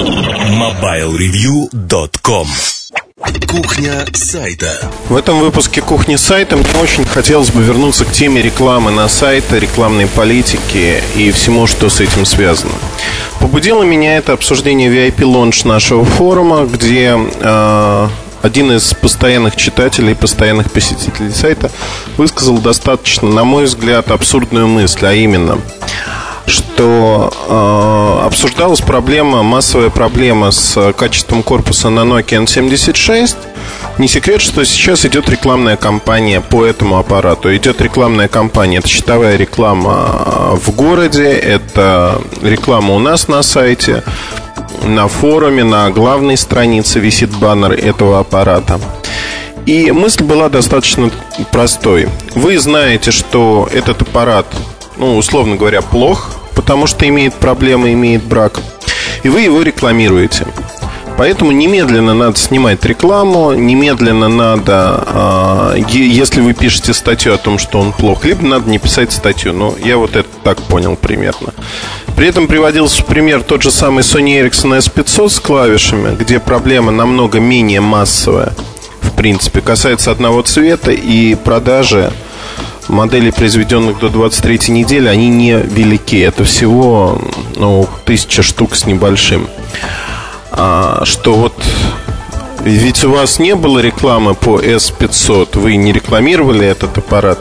MobileReview.com Кухня сайта. В этом выпуске кухни сайта мне очень хотелось бы вернуться к теме рекламы на сайте, рекламной политики и всему, что с этим связано. Побудило меня это обсуждение VIP-лонж нашего форума, где э, один из постоянных читателей, постоянных посетителей сайта высказал достаточно, на мой взгляд, абсурдную мысль, а именно – что э, обсуждалась проблема, массовая проблема с качеством корпуса на Nokia N76. Не секрет, что сейчас идет рекламная кампания по этому аппарату. Идет рекламная кампания. Это счетовая реклама в городе, это реклама у нас на сайте, на форуме, на главной странице висит баннер этого аппарата. И мысль была достаточно простой. Вы знаете, что этот аппарат, ну, условно говоря, плох, потому что имеет проблемы, имеет брак. И вы его рекламируете. Поэтому немедленно надо снимать рекламу, немедленно надо, э, если вы пишете статью о том, что он плох, либо надо не писать статью. Но я вот это так понял примерно. При этом приводился пример тот же самый Sony Ericsson S500 с клавишами, где проблема намного менее массовая, в принципе, касается одного цвета и продажи моделей, произведенных до 23 недели, они не велики. Это всего ну, тысяча штук с небольшим. А, что вот ведь у вас не было рекламы по S500, вы не рекламировали этот аппарат.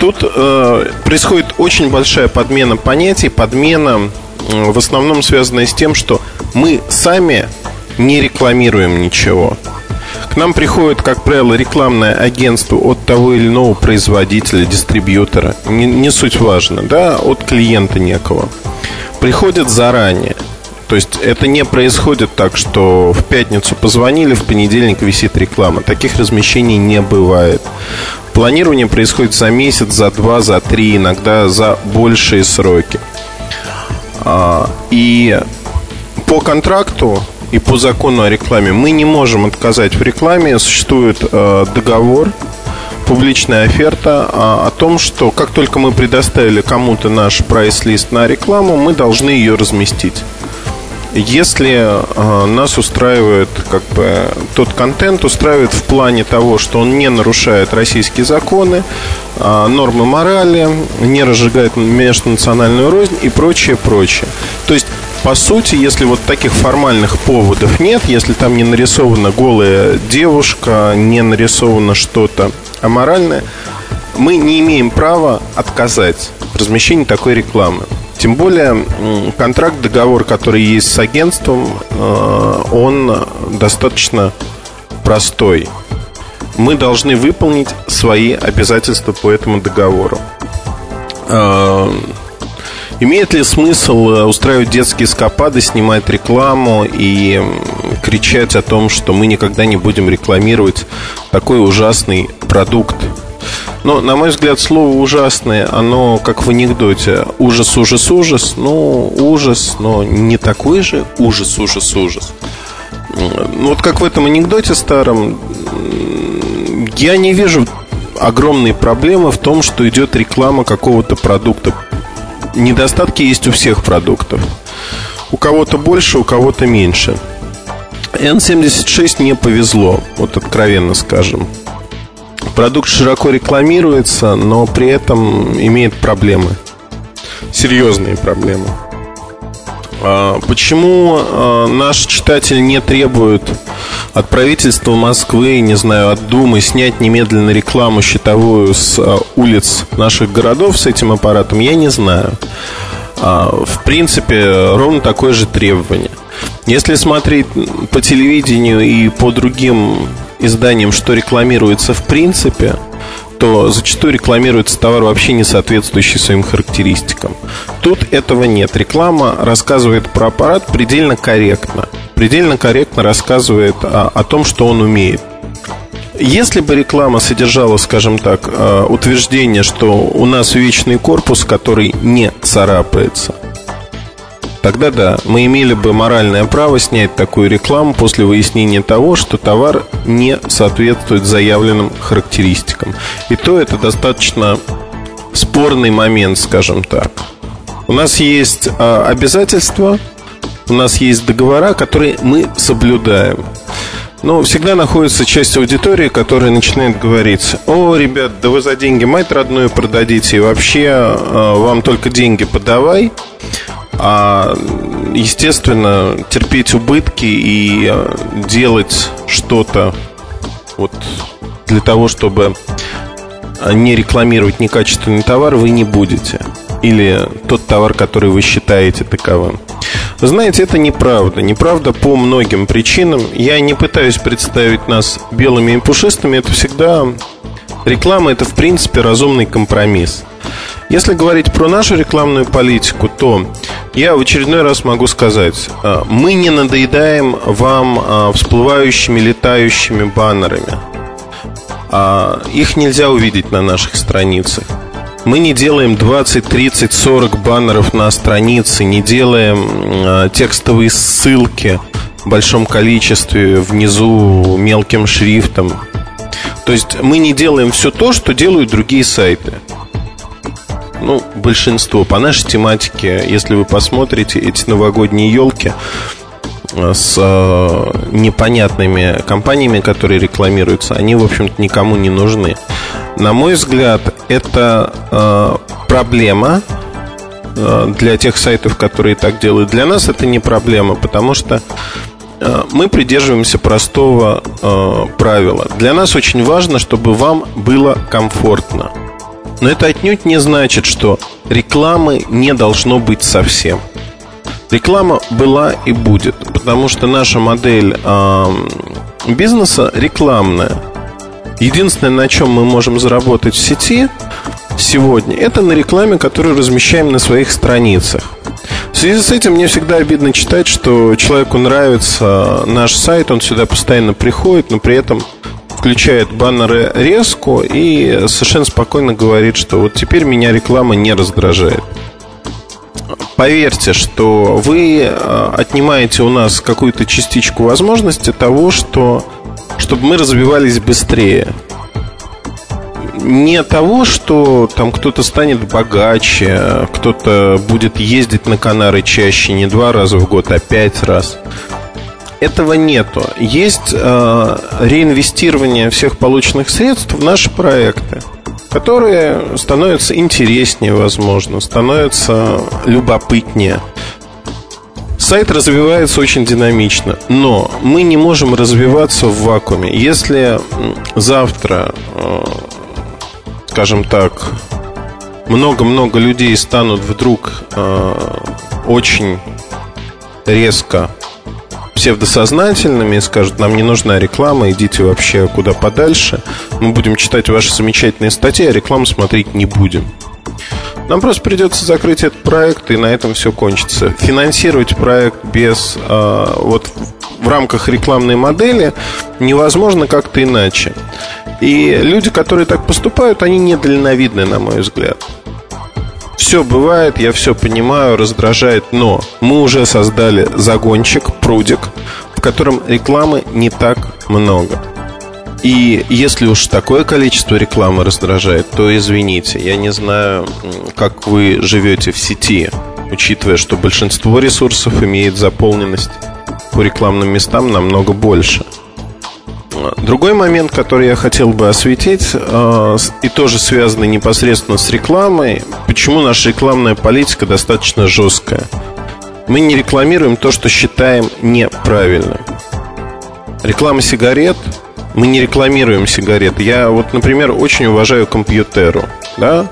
Тут э, происходит очень большая подмена понятий, подмена э, в основном связанная с тем, что мы сами не рекламируем ничего. К нам приходит, как правило, рекламное агентство от того или иного производителя, дистрибьютора. Не, не суть важно, да, от клиента некого. Приходит заранее. То есть это не происходит так, что в пятницу позвонили, в понедельник висит реклама. Таких размещений не бывает. Планирование происходит за месяц, за два, за три, иногда за большие сроки. А, и по контракту и по закону о рекламе мы не можем отказать в рекламе. Существует э, договор, публичная оферта а, о том, что как только мы предоставили кому-то наш прайс-лист на рекламу, мы должны ее разместить. Если э, нас устраивает как бы тот контент, устраивает в плане того, что он не нарушает российские законы, э, нормы морали, не разжигает межнациональную рознь и прочее, прочее. То есть по сути, если вот таких формальных поводов нет, если там не нарисована голая девушка, не нарисовано что-то аморальное, мы не имеем права отказать в размещении такой рекламы. Тем более контракт, договор, который есть с агентством, э, он достаточно простой. Мы должны выполнить свои обязательства по этому договору. Имеет ли смысл э, устраивать детские скопады, снимать рекламу и кричать о том, что мы никогда не будем рекламировать такой ужасный продукт? Но, на мой взгляд, слово «ужасное», оно как в анекдоте. Ужас, ужас, ужас. Ну, ужас, но не такой же ужас, ужас, ужас. Ну, вот как в этом анекдоте старом, я не вижу огромной проблемы в том, что идет реклама какого-то продукта недостатки есть у всех продуктов. У кого-то больше, у кого-то меньше. N76 не повезло, вот откровенно скажем. Продукт широко рекламируется, но при этом имеет проблемы. Серьезные проблемы. А, почему а, наш читатель не требует от правительства Москвы, не знаю, от Думы снять немедленно рекламу счетовую с а, улиц наших городов с этим аппаратом, я не знаю. В принципе, ровно такое же требование. Если смотреть по телевидению и по другим изданиям, что рекламируется в принципе, то зачастую рекламируется товар вообще не соответствующий своим характеристикам. Тут этого нет. Реклама рассказывает про аппарат предельно корректно. Предельно корректно рассказывает о, о том, что он умеет. Если бы реклама содержала, скажем так, э, утверждение, что у нас вечный корпус, который не царапается – тогда да, мы имели бы моральное право снять такую рекламу после выяснения того, что товар не соответствует заявленным характеристикам. И то это достаточно спорный момент, скажем так. У нас есть а, обязательства у нас есть договора, которые мы соблюдаем. Но всегда находится часть аудитории, которая начинает говорить О, ребят, да вы за деньги мать родную продадите И вообще э, вам только деньги подавай А, естественно, терпеть убытки и э, делать что-то Вот для того, чтобы не рекламировать некачественный товар Вы не будете. Или тот товар, который вы считаете таковым знаете, это неправда. Неправда по многим причинам. Я не пытаюсь представить нас белыми и пушистыми. Это всегда реклама, это в принципе разумный компромисс. Если говорить про нашу рекламную политику, то я в очередной раз могу сказать, а, мы не надоедаем вам а, всплывающими, летающими баннерами. А, их нельзя увидеть на наших страницах. Мы не делаем 20, 30, 40 баннеров на странице, не делаем э, текстовые ссылки в большом количестве внизу мелким шрифтом. То есть мы не делаем все то, что делают другие сайты. Ну, большинство. По нашей тематике, если вы посмотрите эти новогодние елки э, с э, непонятными компаниями, которые рекламируются, они, в общем-то, никому не нужны. На мой взгляд, это э, проблема э, для тех сайтов, которые так делают. Для нас это не проблема, потому что э, мы придерживаемся простого э, правила. Для нас очень важно, чтобы вам было комфортно. Но это отнюдь не значит, что рекламы не должно быть совсем. Реклама была и будет, потому что наша модель э, бизнеса рекламная. Единственное, на чем мы можем заработать в сети сегодня, это на рекламе, которую размещаем на своих страницах. В связи с этим мне всегда обидно читать, что человеку нравится наш сайт, он сюда постоянно приходит, но при этом включает баннеры резко и совершенно спокойно говорит, что вот теперь меня реклама не раздражает. Поверьте, что вы э, отнимаете у нас какую-то частичку возможности того, что чтобы мы развивались быстрее. Не того, что там кто-то станет богаче, кто-то будет ездить на Канары чаще, не два раза в год, а пять раз. Этого нету. Есть э, реинвестирование всех полученных средств в наши проекты, которые становятся интереснее, возможно, становятся любопытнее. Сайт развивается очень динамично, но мы не можем развиваться в вакууме. Если завтра, э, скажем так, много-много людей станут вдруг э, очень резко псевдосознательными и скажут, нам не нужна реклама, идите вообще куда подальше. Мы будем читать ваши замечательные статьи, а рекламу смотреть не будем. Нам просто придется закрыть этот проект, и на этом все кончится. Финансировать проект без э, вот в рамках рекламной модели невозможно как-то иначе. И люди, которые так поступают, они недальновидны, на мой взгляд. Все бывает, я все понимаю, раздражает, но мы уже создали загончик, прудик, в котором рекламы не так много. И если уж такое количество рекламы раздражает, то извините, я не знаю, как вы живете в сети, учитывая, что большинство ресурсов имеет заполненность по рекламным местам намного больше. Другой момент, который я хотел бы осветить, э, и тоже связанный непосредственно с рекламой, почему наша рекламная политика достаточно жесткая. Мы не рекламируем то, что считаем неправильным. Реклама сигарет мы не рекламируем сигареты. Я вот, например, очень уважаю компьютеру, да,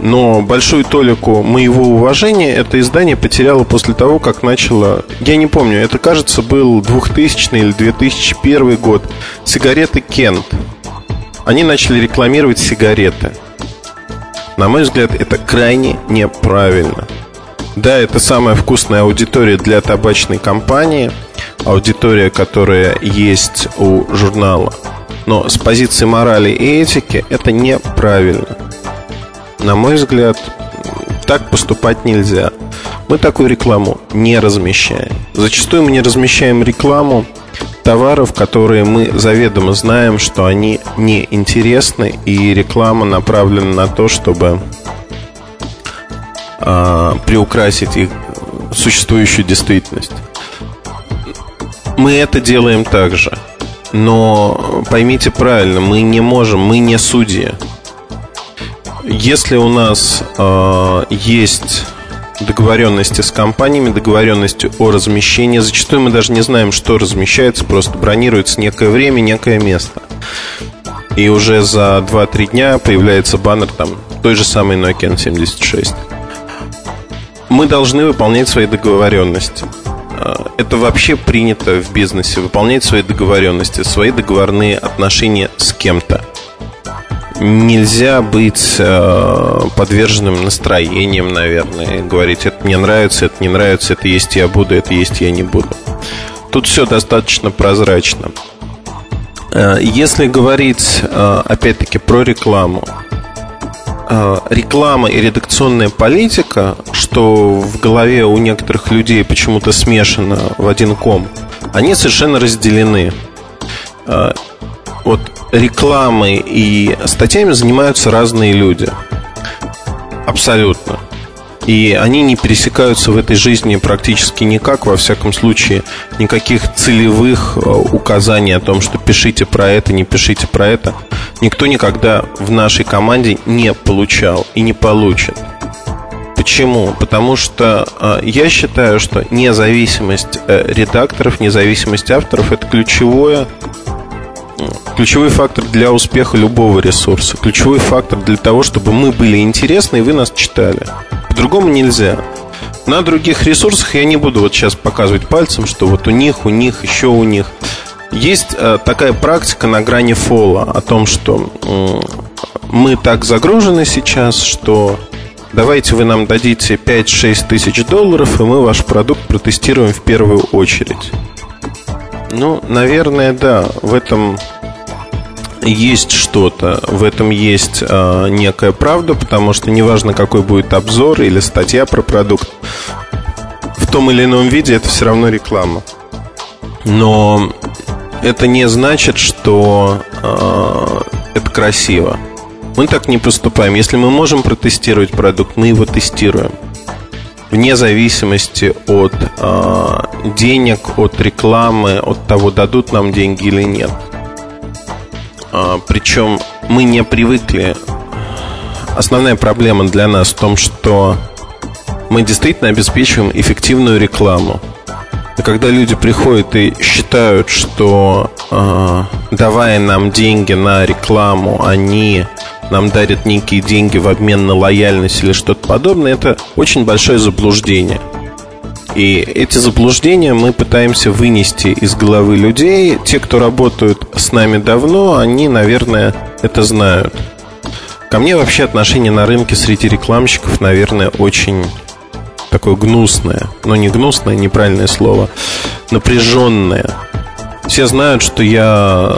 но большую толику моего уважения это издание потеряло после того, как начало... Я не помню, это, кажется, был 2000 или 2001 год. Сигареты Кент. Они начали рекламировать сигареты. На мой взгляд, это крайне неправильно. Да, это самая вкусная аудитория для табачной компании – аудитория, которая есть у журнала. Но с позиции морали и этики это неправильно. На мой взгляд, так поступать нельзя. Мы такую рекламу не размещаем. Зачастую мы не размещаем рекламу товаров, которые мы заведомо знаем, что они неинтересны, и реклама направлена на то, чтобы э, приукрасить их существующую действительность. Мы это делаем также. Но поймите правильно, мы не можем, мы не судьи. Если у нас э, есть договоренности с компаниями, договоренности о размещении, зачастую мы даже не знаем, что размещается, просто бронируется некое время, некое место. И уже за 2-3 дня появляется баннер там той же самой Nokia N76. Мы должны выполнять свои договоренности. Это вообще принято в бизнесе, выполнять свои договоренности, свои договорные отношения с кем-то. Нельзя быть э, подверженным настроением, наверное, говорить, это мне нравится, это не нравится, это есть я буду, это есть я не буду. Тут все достаточно прозрачно. Э, если говорить, э, опять-таки, про рекламу, реклама и редакционная политика, что в голове у некоторых людей почему-то смешано в один ком, они совершенно разделены. Э, вот рекламой и статьями занимаются разные люди. Абсолютно. И они не пересекаются в этой жизни практически никак, во всяком случае, никаких целевых э, указаний о том, что пишите про это, не пишите про это, никто никогда в нашей команде не получал и не получит. Почему? Потому что э, я считаю, что независимость э, редакторов, независимость авторов это ключевое ключевой фактор для успеха любого ресурса, ключевой фактор для того, чтобы мы были интересны и вы нас читали. По-другому нельзя. На других ресурсах я не буду вот сейчас показывать пальцем, что вот у них, у них, еще у них. Есть э, такая практика на грани фола о том, что мы так загружены сейчас, что давайте вы нам дадите 5-6 тысяч долларов, и мы ваш продукт протестируем в первую очередь. Ну, наверное, да, в этом есть что-то, в этом есть э, некая правда, потому что неважно, какой будет обзор или статья про продукт, в том или ином виде это все равно реклама. Но это не значит, что э, это красиво. Мы так не поступаем. Если мы можем протестировать продукт, мы его тестируем. Вне зависимости от э, денег, от рекламы, от того, дадут нам деньги или нет. А, Причем мы не привыкли. Основная проблема для нас в том, что мы действительно обеспечиваем эффективную рекламу. И когда люди приходят и считают, что э, давая нам деньги на рекламу, они нам дарят некие деньги в обмен на лояльность или что-то подобное, это очень большое заблуждение. И эти заблуждения мы пытаемся вынести из головы людей. Те, кто работают с нами давно, они, наверное, это знают. Ко мне вообще отношение на рынке среди рекламщиков, наверное, очень такое гнусное. Но не гнусное, неправильное слово. Напряженное. Все знают, что я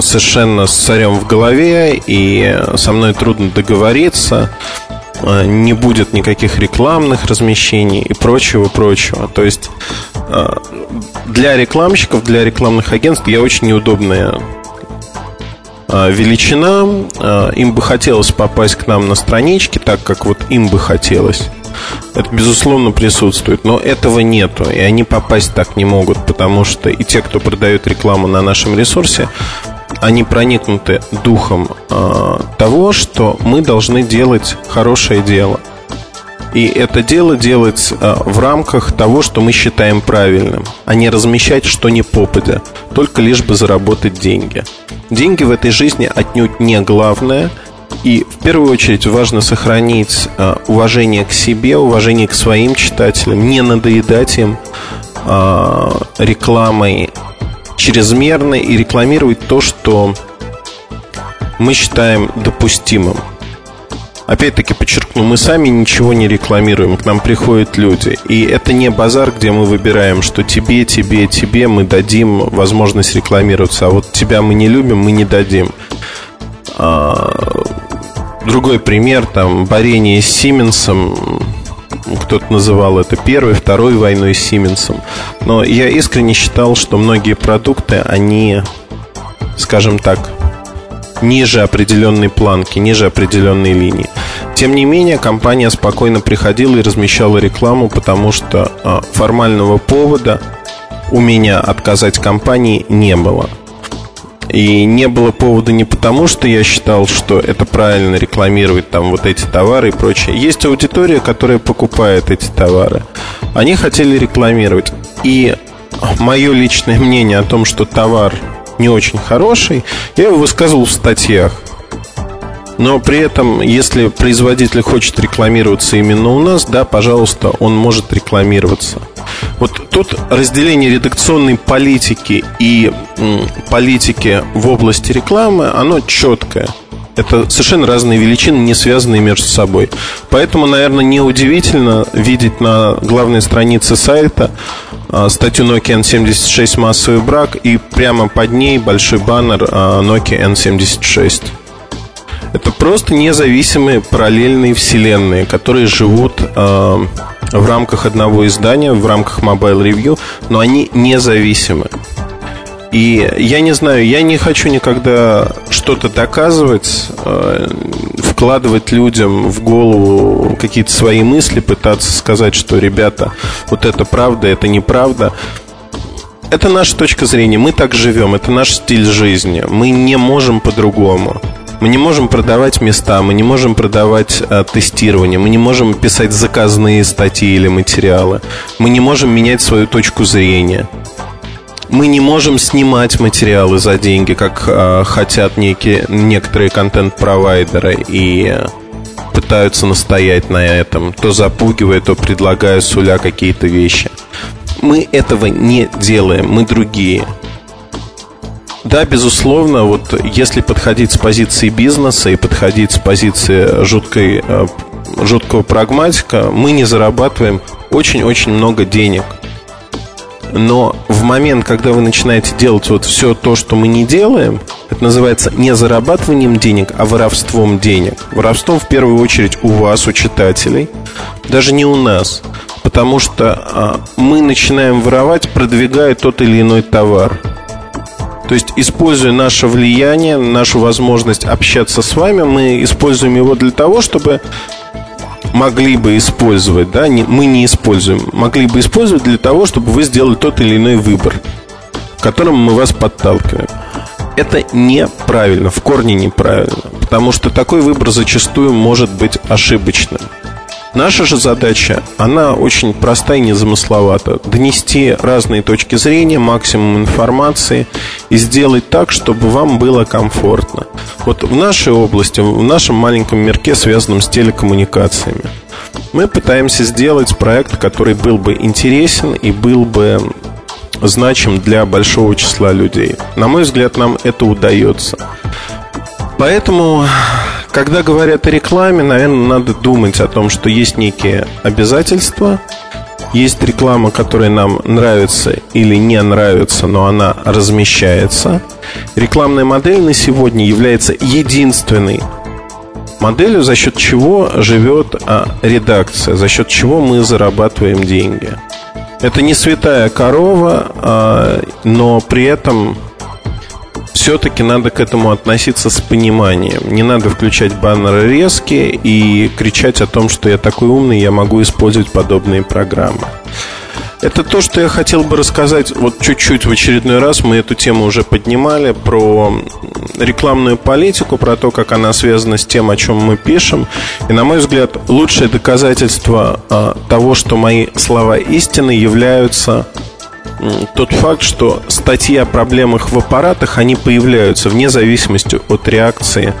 совершенно с царем в голове, и со мной трудно договориться. Э, не будет никаких рекламных размещений и прочего-прочего. То есть э, для рекламщиков, для рекламных агентств я очень неудобная э, величина. Им бы хотелось попасть к нам на странички, так как вот им бы хотелось. Это, безусловно, присутствует, но этого нету, и они попасть так не могут, потому что и те, кто продает рекламу на нашем ресурсе, они проникнуты духом э, того, что мы должны делать хорошее дело. И это дело делать э, в рамках того, что мы считаем правильным, а не размещать что ни попадя, только лишь бы заработать деньги. Деньги в этой жизни отнюдь не главное, и в первую очередь важно сохранить э, уважение к себе, уважение к своим читателям, не надоедать им э, рекламой чрезмерно и рекламировать то, что мы считаем допустимым. Опять-таки подчеркну, мы сами ничего не рекламируем, к нам приходят люди. И это не базар, где мы выбираем, что тебе, тебе, тебе мы дадим возможность рекламироваться, а вот тебя мы не любим, мы не дадим. А, другой пример, там, борение с Сименсом кто-то называл это первой, второй войной с Сименсом. Но я искренне считал, что многие продукты, они, скажем так, ниже определенной планки, ниже определенной линии. Тем не менее, компания спокойно приходила и размещала рекламу, потому что а, формального повода у меня отказать компании не было. И не было повода не потому, что я считал, что это правильно рекламировать там вот эти товары и прочее. Есть аудитория, которая покупает эти товары. Они хотели рекламировать. И мое личное мнение о том, что товар не очень хороший, я его высказывал в статьях. Но при этом, если производитель хочет рекламироваться именно у нас, да, пожалуйста, он может рекламироваться. Вот тут разделение редакционной политики и политики в области рекламы, оно четкое. Это совершенно разные величины, не связанные между собой. Поэтому, наверное, неудивительно видеть на главной странице сайта а, статью Nokia N76 массовый брак и прямо под ней большой баннер а, Nokia N76. Это просто независимые параллельные вселенные, которые живут э, в рамках одного издания, в рамках Mobile Review, но они независимы. И я не знаю, я не хочу никогда что-то доказывать, э, вкладывать людям в голову какие-то свои мысли, пытаться сказать, что, ребята, вот это правда, это неправда. Это наша точка зрения, мы так живем, это наш стиль жизни, мы не можем по-другому. Мы не можем продавать места, мы не можем продавать а, тестирование, мы не можем писать заказные статьи или материалы, мы не можем менять свою точку зрения. Мы не можем снимать материалы за деньги, как а, хотят некие, некоторые контент-провайдеры и пытаются настоять на этом, то запугивая, то предлагая суля какие-то вещи. Мы этого не делаем, мы другие. Да, безусловно, вот если подходить с позиции бизнеса и подходить с позиции жуткой, э, жуткого прагматика, мы не зарабатываем очень-очень много денег. Но в момент, когда вы начинаете делать вот все то, что мы не делаем, это называется не зарабатыванием денег, а воровством денег. Воровством в первую очередь у вас, у читателей, даже не у нас. Потому что а, мы начинаем воровать, продвигая тот или иной товар. То есть, используя наше влияние, нашу возможность общаться с вами, мы используем его для того, чтобы могли бы использовать, да, не, мы не используем, могли бы использовать для того, чтобы вы сделали тот или иной выбор, к которому мы вас подталкиваем. Это неправильно, в корне неправильно, потому что такой выбор зачастую может быть ошибочным. Наша же задача, она очень простая и незамысловата. Донести разные точки зрения, максимум информации и сделать так, чтобы вам было комфортно. Вот в нашей области, в нашем маленьком мирке, связанном с телекоммуникациями, мы пытаемся сделать проект, который был бы интересен и был бы значим для большого числа людей. На мой взгляд, нам это удается. Поэтому когда говорят о рекламе, наверное, надо думать о том, что есть некие обязательства, есть реклама, которая нам нравится или не нравится, но она размещается. Рекламная модель на сегодня является единственной моделью, за счет чего живет а, редакция, за счет чего мы зарабатываем деньги. Это не святая корова, а, но при этом все-таки надо к этому относиться с пониманием. Не надо включать баннеры резкие и кричать о том, что я такой умный, я могу использовать подобные программы. Это то, что я хотел бы рассказать вот чуть-чуть в очередной раз. Мы эту тему уже поднимали про рекламную политику, про то, как она связана с тем, о чем мы пишем. И, на мой взгляд, лучшее доказательство а, того, что мои слова истины являются тот факт, что статьи о проблемах в аппаратах, они появляются вне зависимости от реакции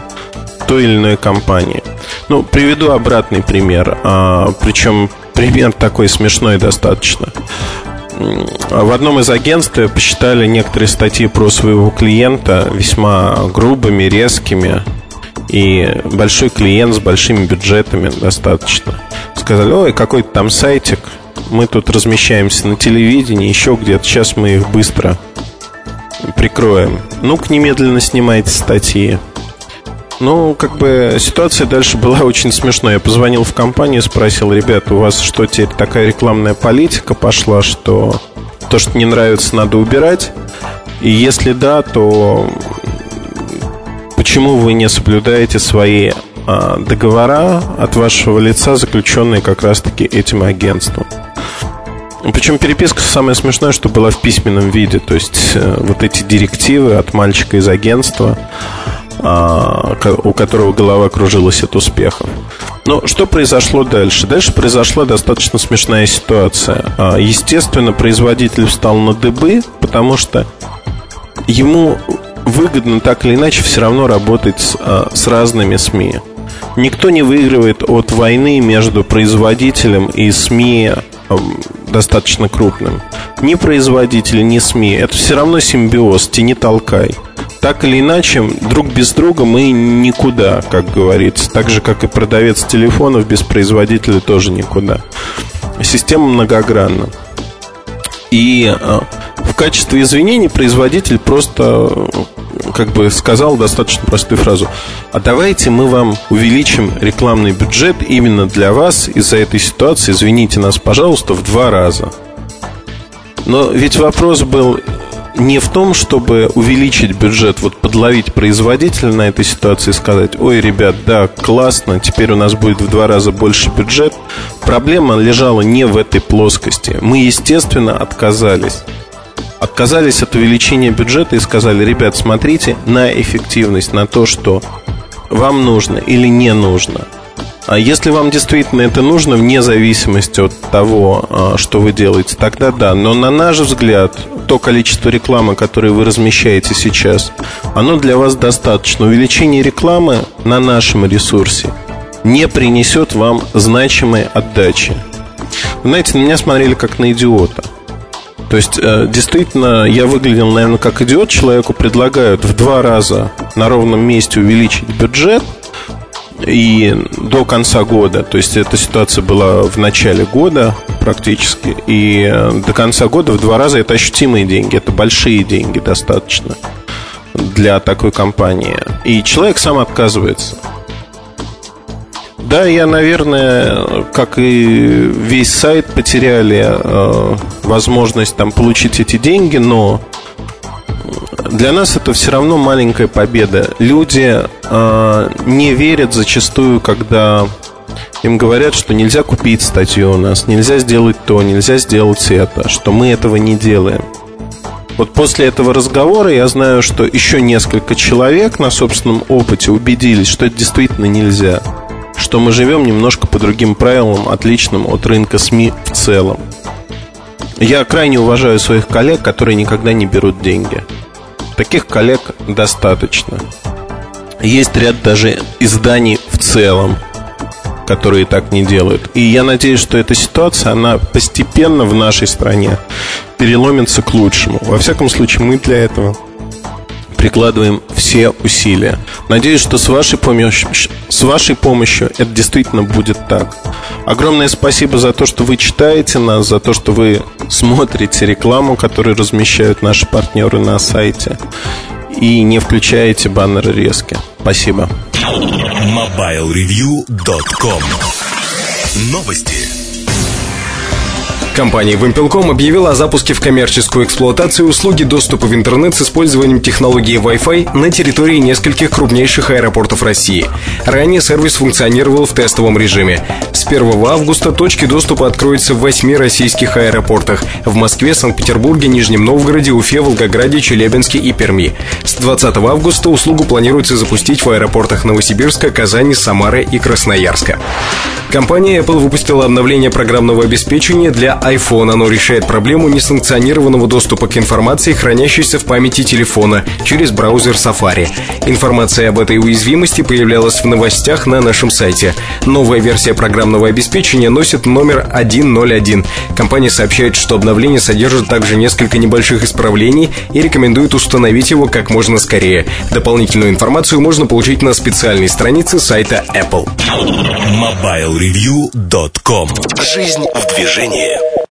той или иной компании. Ну, приведу обратный пример, а, причем пример такой смешной достаточно. В одном из агентств посчитали некоторые статьи про своего клиента весьма грубыми, резкими, и большой клиент с большими бюджетами достаточно. Сказали, ой, какой-то там сайтик, мы тут размещаемся на телевидении, еще где-то. Сейчас мы их быстро прикроем. Ну-ка, немедленно снимайте статьи. Ну, как бы ситуация дальше была очень смешной. Я позвонил в компанию, спросил, ребят, у вас что теперь такая рекламная политика пошла, что то, что не нравится, надо убирать? И если да, то почему вы не соблюдаете свои а, договора от вашего лица, заключенные как раз-таки этим агентством. Причем переписка самое смешное, что была в письменном виде. То есть э, вот эти директивы от мальчика из агентства, а, у которого голова кружилась от успехов. Но что произошло дальше? Дальше произошла достаточно смешная ситуация. А, естественно, производитель встал на дыбы, потому что ему выгодно так или иначе все равно работать с, а, с разными СМИ. Никто не выигрывает от войны между производителем и СМИ достаточно крупным. Ни производители, ни СМИ. Это все равно симбиоз, тяни толкай. Так или иначе, друг без друга мы никуда, как говорится. Так же, как и продавец телефонов без производителя тоже никуда. Система многогранна. И э, в качестве извинений производитель просто как бы сказал достаточно простую фразу. А давайте мы вам увеличим рекламный бюджет именно для вас из-за этой ситуации. Извините нас, пожалуйста, в два раза. Но ведь вопрос был не в том, чтобы увеличить бюджет, вот подловить производителя на этой ситуации и сказать, ой, ребят, да, классно, теперь у нас будет в два раза больше бюджет. Проблема лежала не в этой плоскости. Мы, естественно, отказались отказались от увеличения бюджета и сказали, ребят, смотрите на эффективность, на то, что вам нужно или не нужно. А если вам действительно это нужно, вне зависимости от того, а, что вы делаете, тогда да. Но на наш взгляд, то количество рекламы, которое вы размещаете сейчас, оно для вас достаточно. Увеличение рекламы на нашем ресурсе не принесет вам значимой отдачи. Знаете, на меня смотрели как на идиота. То есть, э, действительно, я выглядел, наверное, как идиот. Человеку предлагают в два раза на ровном месте увеличить бюджет и до конца года, то есть эта ситуация была в начале года практически, и э, до конца года в два раза это ощутимые деньги, это большие деньги достаточно для такой компании. И человек сам отказывается. Да, я, наверное, как и весь сайт, потеряли э, возможность там получить эти деньги, но для нас это все равно маленькая победа. Люди э, не верят зачастую, когда им говорят, что нельзя купить статью у нас, нельзя сделать то, нельзя сделать это, что мы этого не делаем. Вот после этого разговора я знаю, что еще несколько человек на собственном опыте убедились, что это действительно нельзя что мы живем немножко по другим правилам, отличным от рынка СМИ в целом. Я крайне уважаю своих коллег, которые никогда не берут деньги. Таких коллег достаточно. Есть ряд даже изданий в целом, которые так не делают. И я надеюсь, что эта ситуация, она постепенно в нашей стране переломится к лучшему. Во всяком случае, мы для этого прикладываем все усилия. Надеюсь, что с вашей помощью, с вашей помощью это действительно будет так. Огромное спасибо за то, что вы читаете нас, за то, что вы смотрите рекламу, которую размещают наши партнеры на сайте и не включаете баннеры резки. Спасибо. MobileReview.com Новости. Компания Wimpel.com объявила о запуске в коммерческую эксплуатацию услуги доступа в интернет с использованием технологии Wi-Fi на территории нескольких крупнейших аэропортов России. Ранее сервис функционировал в тестовом режиме. С 1 августа точки доступа откроются в восьми российских аэропортах – в Москве, Санкт-Петербурге, Нижнем Новгороде, Уфе, Волгограде, Челябинске и Перми. С 20 августа услугу планируется запустить в аэропортах Новосибирска, Казани, Самары и Красноярска. Компания Apple выпустила обновление программного обеспечения для iPhone. Оно решает проблему несанкционированного доступа к информации, хранящейся в памяти телефона через браузер Safari. Информация об этой уязвимости появлялась в новостях на нашем сайте. Новая версия программного обеспечения носит номер 101. Компания сообщает, что обновление содержит также несколько небольших исправлений и рекомендует установить его как можно скорее. Дополнительную информацию можно получить на специальной странице сайта Apple. MobileReview.com Жизнь в движении.